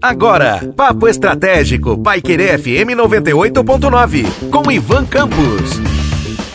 Agora, Papo Estratégico, Paiquerê FM 98.9, com Ivan Campos.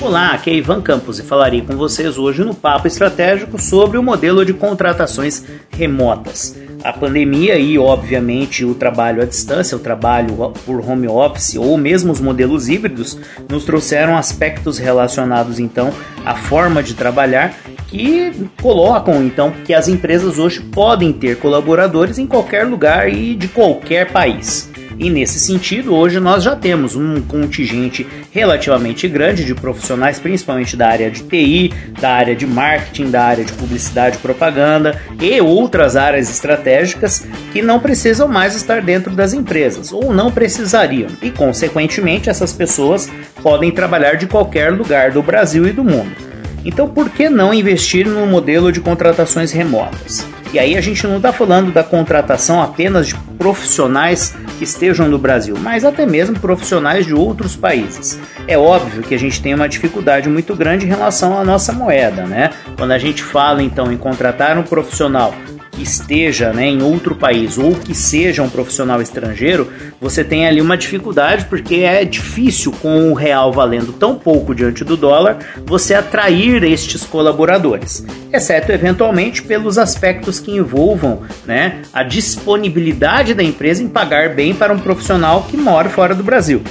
Olá, aqui é Ivan Campos e falarei com vocês hoje no Papo Estratégico sobre o modelo de contratações remotas. A pandemia e, obviamente, o trabalho à distância, o trabalho por home office ou mesmo os modelos híbridos nos trouxeram aspectos relacionados então à forma de trabalhar que colocam então que as empresas hoje podem ter colaboradores em qualquer lugar e de qualquer país. E nesse sentido, hoje nós já temos um contingente relativamente grande de profissionais, principalmente da área de TI, da área de marketing, da área de publicidade e propaganda e outras áreas estratégicas que não precisam mais estar dentro das empresas ou não precisariam. E, consequentemente, essas pessoas podem trabalhar de qualquer lugar do Brasil e do mundo. Então, por que não investir no modelo de contratações remotas? E aí a gente não está falando da contratação apenas de profissionais que estejam no Brasil, mas até mesmo profissionais de outros países. É óbvio que a gente tem uma dificuldade muito grande em relação à nossa moeda, né? Quando a gente fala então em contratar um profissional esteja né, em outro país ou que seja um profissional estrangeiro, você tem ali uma dificuldade porque é difícil com o real valendo tão pouco diante do dólar você atrair estes colaboradores, exceto eventualmente pelos aspectos que envolvam né, a disponibilidade da empresa em pagar bem para um profissional que mora fora do Brasil.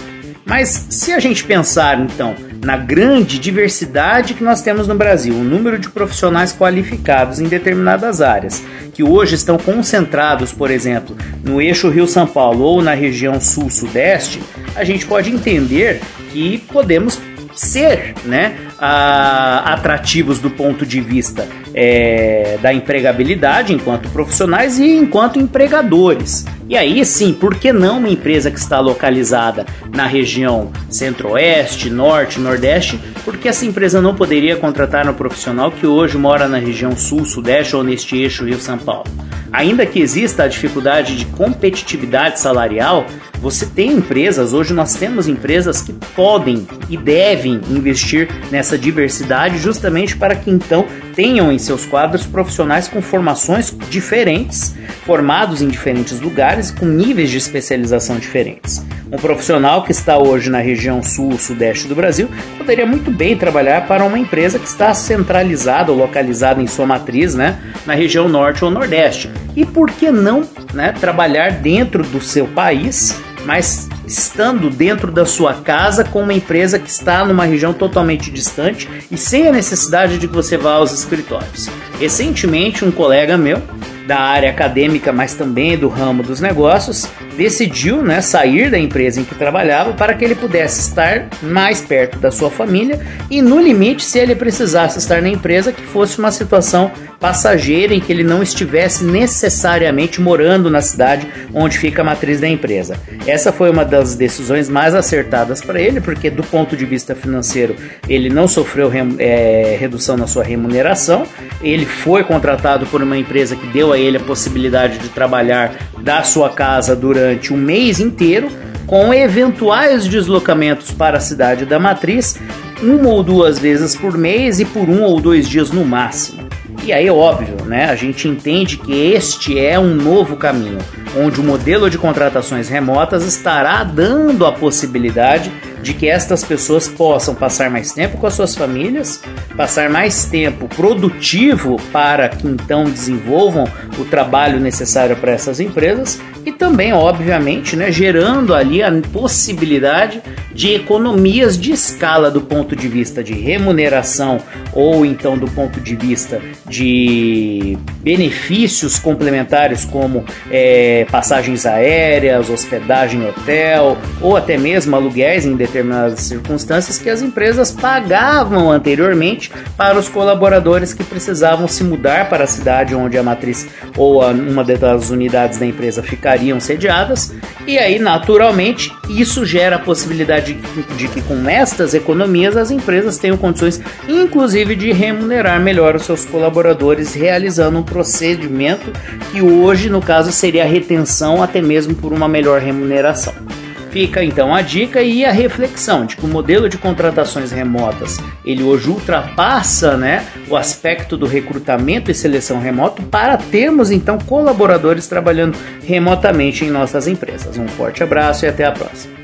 Mas se a gente pensar então na grande diversidade que nós temos no Brasil, o número de profissionais qualificados em determinadas áreas, que hoje estão concentrados, por exemplo, no eixo Rio-São Paulo ou na região sul-sudeste, a gente pode entender que podemos ser né, atrativos do ponto de vista é, da empregabilidade enquanto profissionais e enquanto empregadores. E aí sim, por que não uma empresa que está localizada na região centro-oeste, norte, nordeste? Porque essa empresa não poderia contratar um profissional que hoje mora na região sul, sudeste ou neste eixo Rio-São Paulo. Ainda que exista a dificuldade de competitividade salarial, você tem empresas, hoje nós temos empresas que podem e devem investir nessa diversidade justamente para que então tenham em seus quadros profissionais com formações diferentes, formados em diferentes lugares, com níveis de especialização diferentes. Um profissional que está hoje na região sul, sudeste do Brasil, poderia muito bem trabalhar para uma empresa que está centralizada ou localizada em sua matriz, né, na região norte ou nordeste. E por que não, né, trabalhar dentro do seu país mas estando dentro da sua casa com uma empresa que está numa região totalmente distante e sem a necessidade de que você vá aos escritórios. Recentemente, um colega meu da área acadêmica, mas também do ramo dos negócios, decidiu né, sair da empresa em que trabalhava para que ele pudesse estar mais perto da sua família e, no limite, se ele precisasse estar na empresa, que fosse uma situação passageira em que ele não estivesse necessariamente morando na cidade onde fica a matriz da empresa. Essa foi uma das decisões mais acertadas para ele, porque, do ponto de vista financeiro, ele não sofreu é, redução na sua remuneração, ele foi contratado por uma empresa que deu a ele a possibilidade de trabalhar da sua casa durante um mês inteiro, com eventuais deslocamentos para a cidade da matriz, uma ou duas vezes por mês e por um ou dois dias no máximo. E aí, óbvio, né, a gente entende que este é um novo caminho, onde o modelo de contratações remotas estará dando a possibilidade de que estas pessoas possam passar mais tempo com as suas famílias, passar mais tempo produtivo para que então desenvolvam o trabalho necessário para essas empresas e também, obviamente, né, gerando ali a possibilidade de economias de escala do ponto de vista de remuneração ou então do ponto de vista de benefícios complementares como é, passagens aéreas, hospedagem em hotel ou até mesmo aluguéis em determinadas circunstâncias que as empresas pagavam anteriormente para os colaboradores que precisavam se mudar para a cidade onde a matriz ou a, uma das unidades da empresa ficariam sediadas. E aí naturalmente isso gera a possibilidade de, de que com estas economias as empresas tenham condições inclusive de remunerar melhor os seus colaboradores realizando um procedimento que hoje no caso seria a retenção até mesmo por uma melhor remuneração. Fica então a dica e a reflexão de que o modelo de contratações remotas ele hoje ultrapassa né, o aspecto do recrutamento e seleção remoto para termos então colaboradores trabalhando remotamente em nossas empresas. Um forte abraço e até a próxima.